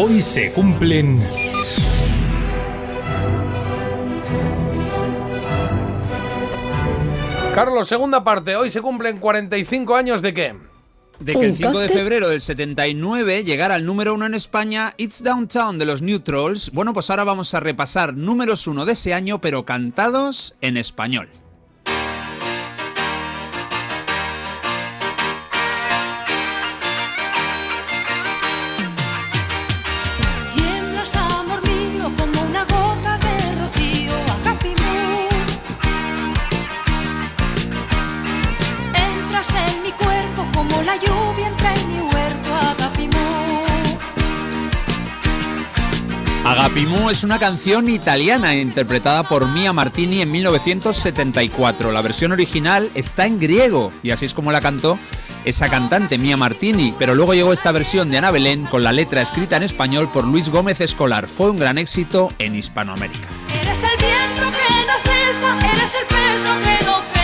Hoy se cumplen... Carlos, segunda parte. Hoy se cumplen 45 años de qué? De que el 5 de febrero del 79 llegara al número uno en España It's Downtown de los New Trolls. Bueno, pues ahora vamos a repasar números uno de ese año, pero cantados en español. Agapimú es una canción italiana interpretada por Mia Martini en 1974. La versión original está en griego y así es como la cantó esa cantante, Mia Martini, pero luego llegó esta versión de Ana Belén con la letra escrita en español por Luis Gómez Escolar. Fue un gran éxito en Hispanoamérica. Eres el viento que eres el peso que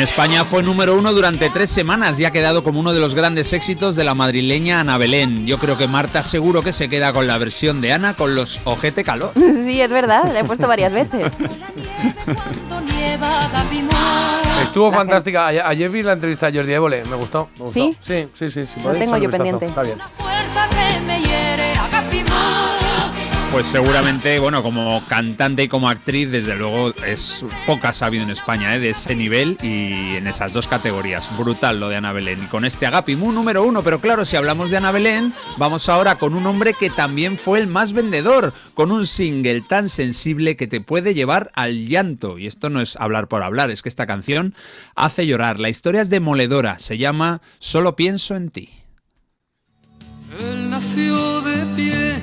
En España fue número uno durante tres semanas y ha quedado como uno de los grandes éxitos de la madrileña Ana Belén. Yo creo que Marta seguro que se queda con la versión de Ana con los ojete calor. Sí, es verdad, la he puesto varias veces. Cuando nieva, Agapimú. Estuvo fantástica. Ayer, ayer vi la entrevista a Jordi Évole. Me gustó. me gustó. ¿Sí? Sí, sí, sí. sí, Lo tengo yo pendiente. Está bien. Pues seguramente, bueno, como cantante y como actriz, desde luego es pocas ha habido en España, ¿eh? de ese nivel y en esas dos categorías. Brutal lo de Ana Belén. Y con este Agapimú número uno, pero claro, si hablamos de Ana Belén, vamos ahora con un hombre que también fue el más vendedor, con un single tan sensible que te puede llevar al llanto. Y esto no es hablar por hablar, es que esta canción hace llorar. La historia es demoledora, se llama Solo pienso en ti. Él nació de pie,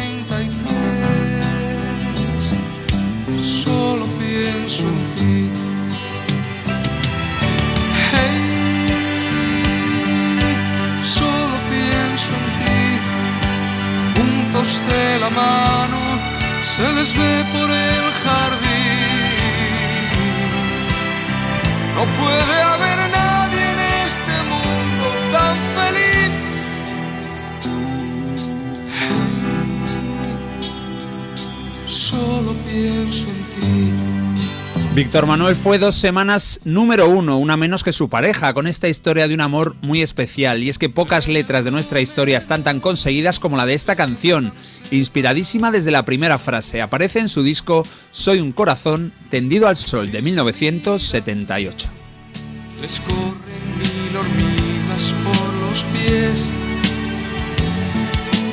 Se les ve por el jardín. No puede Víctor Manuel fue dos semanas número uno, una menos que su pareja, con esta historia de un amor muy especial. Y es que pocas letras de nuestra historia están tan conseguidas como la de esta canción, inspiradísima desde la primera frase. Aparece en su disco Soy un corazón tendido al sol de 1978. Les corren mil hormigas por los pies.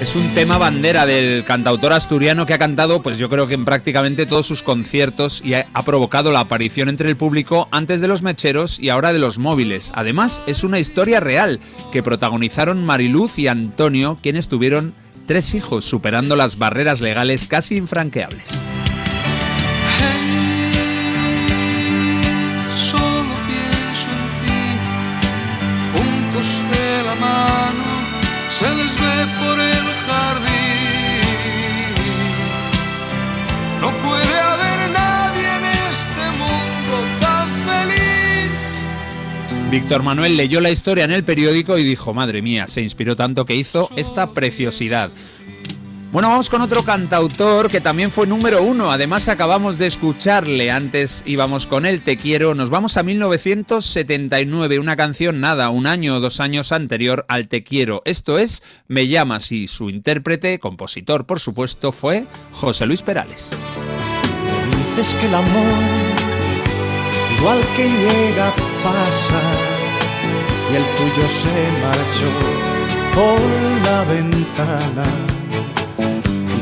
Es un tema bandera del cantautor asturiano que ha cantado, pues yo creo que en prácticamente todos sus conciertos y ha, provocado la aparición entre el público antes de los mecheros y ahora de los móviles. Además, es una historia real que protagonizaron Mariluz y Antonio, quienes tuvieron tres hijos, superando las barreras legales casi infranqueables. Se les ve por el No puede haber nadie en este mundo tan feliz. Víctor Manuel leyó la historia en el periódico y dijo, madre mía, se inspiró tanto que hizo esta preciosidad. Bueno, vamos con otro cantautor que también fue número uno. Además, acabamos de escucharle. Antes íbamos con él, Te quiero. Nos vamos a 1979. Una canción, nada, un año o dos años anterior al Te quiero. Esto es Me llamas y su intérprete, compositor, por supuesto, fue José Luis Perales. Dices que el amor, igual que llega, pasa, y el tuyo se marchó por la ventana,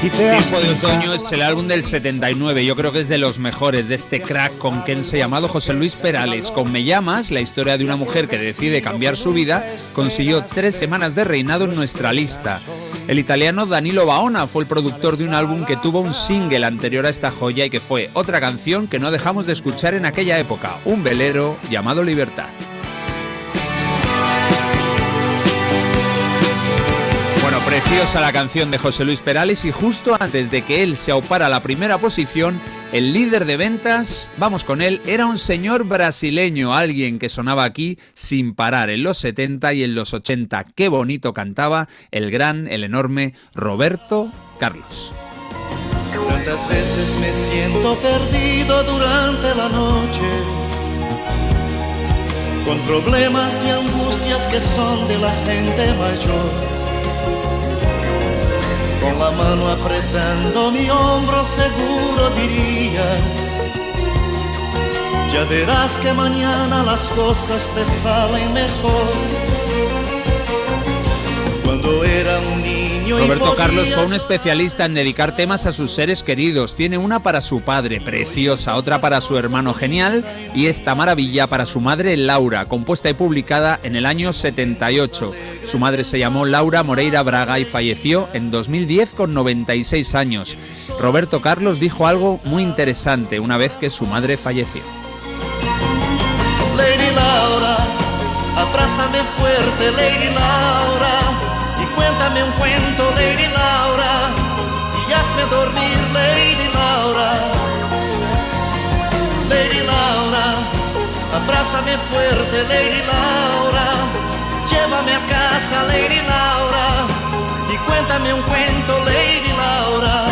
Tiempo de Otoño es el álbum del 79, yo creo que es de los mejores de este crack con se llamado José Luis Perales. Con Me llamas, la historia de una mujer que decide cambiar su vida, consiguió tres semanas de reinado en nuestra lista. El italiano Danilo Baona fue el productor de un álbum que tuvo un single anterior a esta joya y que fue otra canción que no dejamos de escuchar en aquella época, un velero llamado Libertad. Preciosa la canción de José Luis Perales y justo antes de que él se aupara a la primera posición, el líder de ventas, vamos con él, era un señor brasileño, alguien que sonaba aquí sin parar en los 70 y en los 80. Qué bonito cantaba el gran, el enorme Roberto Carlos. Tantas veces me siento perdido durante la noche, con problemas y angustias que son de la gente mayor. Con la mano apretando mi hombro seguro dirías, ya verás que mañana las cosas te salen mejor. Roberto Carlos fue un especialista en dedicar temas a sus seres queridos. Tiene una para su padre, preciosa, otra para su hermano genial y esta maravilla para su madre Laura, compuesta y publicada en el año 78. Su madre se llamó Laura Moreira Braga y falleció en 2010 con 96 años. Roberto Carlos dijo algo muy interesante una vez que su madre falleció. Lady Laura, abrázame fuerte, Lady Laura, un cuento, Lady Laura, y hazme dormir, Lady Laura. Lady Laura, abrázame fuerte, Lady Laura, llévame a casa, Lady Laura, y cuéntame un cuento, Lady Laura.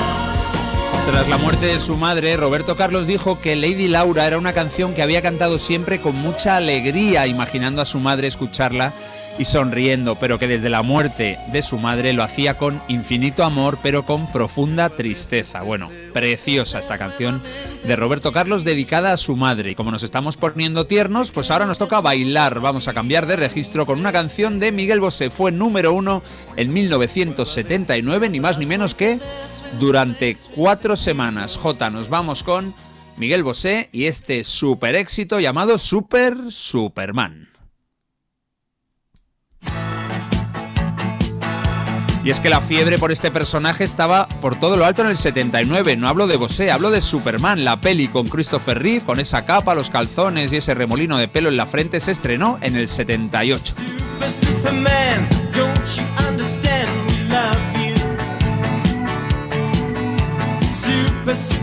Tras la muerte de su madre, Roberto Carlos dijo que Lady Laura era una canción que había cantado siempre con mucha alegría, imaginando a su madre escucharla y sonriendo, pero que desde la muerte de su madre lo hacía con infinito amor, pero con profunda tristeza. Bueno, preciosa esta canción de Roberto Carlos dedicada a su madre. Y como nos estamos poniendo tiernos, pues ahora nos toca bailar. Vamos a cambiar de registro con una canción de Miguel Bosé. Fue número uno en 1979, ni más ni menos que durante cuatro semanas. J, nos vamos con Miguel Bosé y este super éxito llamado Super Superman. Y es que la fiebre por este personaje estaba por todo lo alto en el 79. No hablo de Bosé, hablo de Superman. La peli con Christopher Reeve, con esa capa, los calzones y ese remolino de pelo en la frente, se estrenó en el 78. Super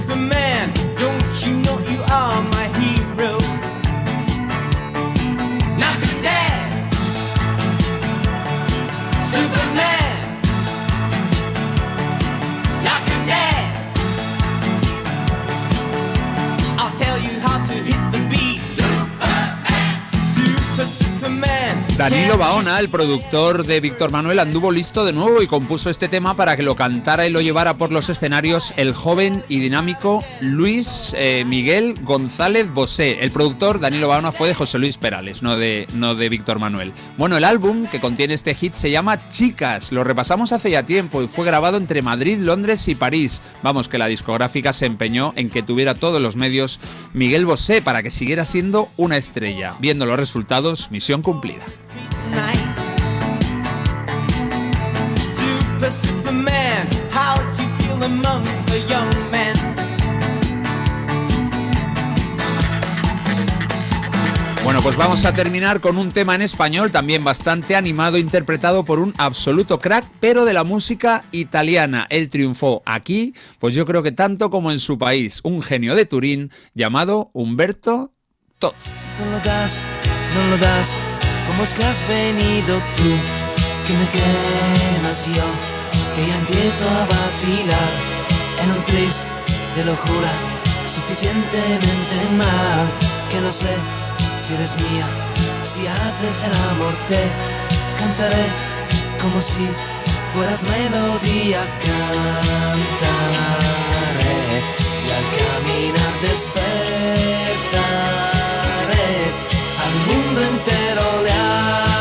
Danilo Baona, el productor de Víctor Manuel, anduvo listo de nuevo y compuso este tema para que lo cantara y lo llevara por los escenarios el joven y dinámico Luis eh, Miguel González Bosé. El productor Danilo Baona fue de José Luis Perales, no de, no de Víctor Manuel. Bueno, el álbum que contiene este hit se llama Chicas. Lo repasamos hace ya tiempo y fue grabado entre Madrid, Londres y París. Vamos, que la discográfica se empeñó en que tuviera todos los medios Miguel Bosé para que siguiera siendo una estrella. Viendo los resultados, misión cumplida. Night. Super Superman, how do you feel among the young men? Bueno, pues vamos a terminar con un tema en español también bastante animado, interpretado por un absoluto crack, pero de la música italiana. Él triunfó aquí, pues yo creo que tanto como en su país, un genio de Turín llamado Humberto Tozzi. No lo das, no lo das, ¿cómo es que has venido tú? Que me quemas yo, que ya empiezo a vacilar en un tris de locura suficientemente mal. que no sé si eres mía, si haces el amor te cantaré como si fueras melodía, cantaré y al caminar despertaré, al mundo entero le hablaré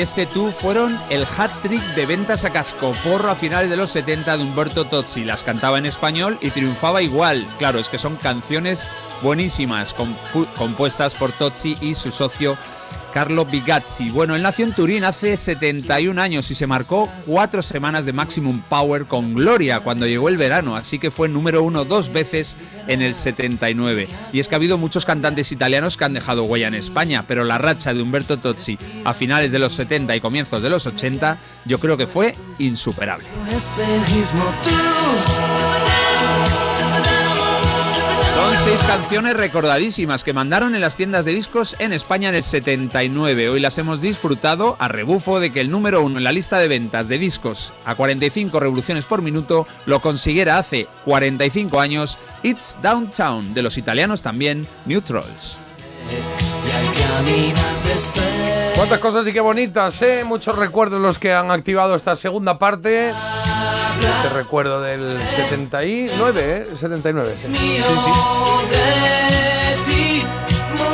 este tú fueron el hat-trick de ventas a cascoporro a finales de los 70 de Humberto Tozzi. Las cantaba en español y triunfaba igual. Claro, es que son canciones buenísimas, compu- compuestas por Tozzi y su socio Carlo Bigazzi. Bueno, él nació en Turín hace 71 años y se marcó cuatro semanas de Maximum Power con Gloria cuando llegó el verano, así que fue número uno dos veces en el 79. Y es que ha habido muchos cantantes italianos que han dejado huella en España, pero la racha de Humberto Tozzi a finales de los 70 y comienzos de los 80 yo creo que fue insuperable. Seis canciones recordadísimas que mandaron en las tiendas de discos en España en el 79. Hoy las hemos disfrutado a rebufo de que el número uno en la lista de ventas de discos a 45 revoluciones por minuto lo consiguiera hace 45 años It's Downtown de los italianos también despertaré. Cuántas cosas y qué bonitas, ¿eh? Muchos recuerdos los que han activado esta segunda parte. Este recuerdo del 79, ¿eh? 79. sí. Sí, sí.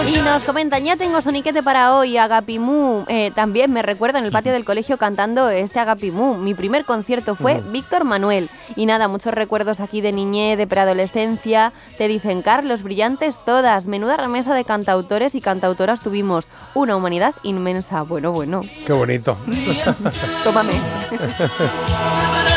Y nos comentan, ya tengo soniquete para hoy, Agapimú. Eh, también me recuerdo en el patio del colegio cantando este Agapimú. Mi primer concierto fue Víctor Manuel. Y nada, muchos recuerdos aquí de niñez, de preadolescencia. Te dicen, Carlos, brillantes todas. Menuda remesa de cantautores y cantautoras tuvimos. Una humanidad inmensa. Bueno, bueno, Qué bonito. tómame.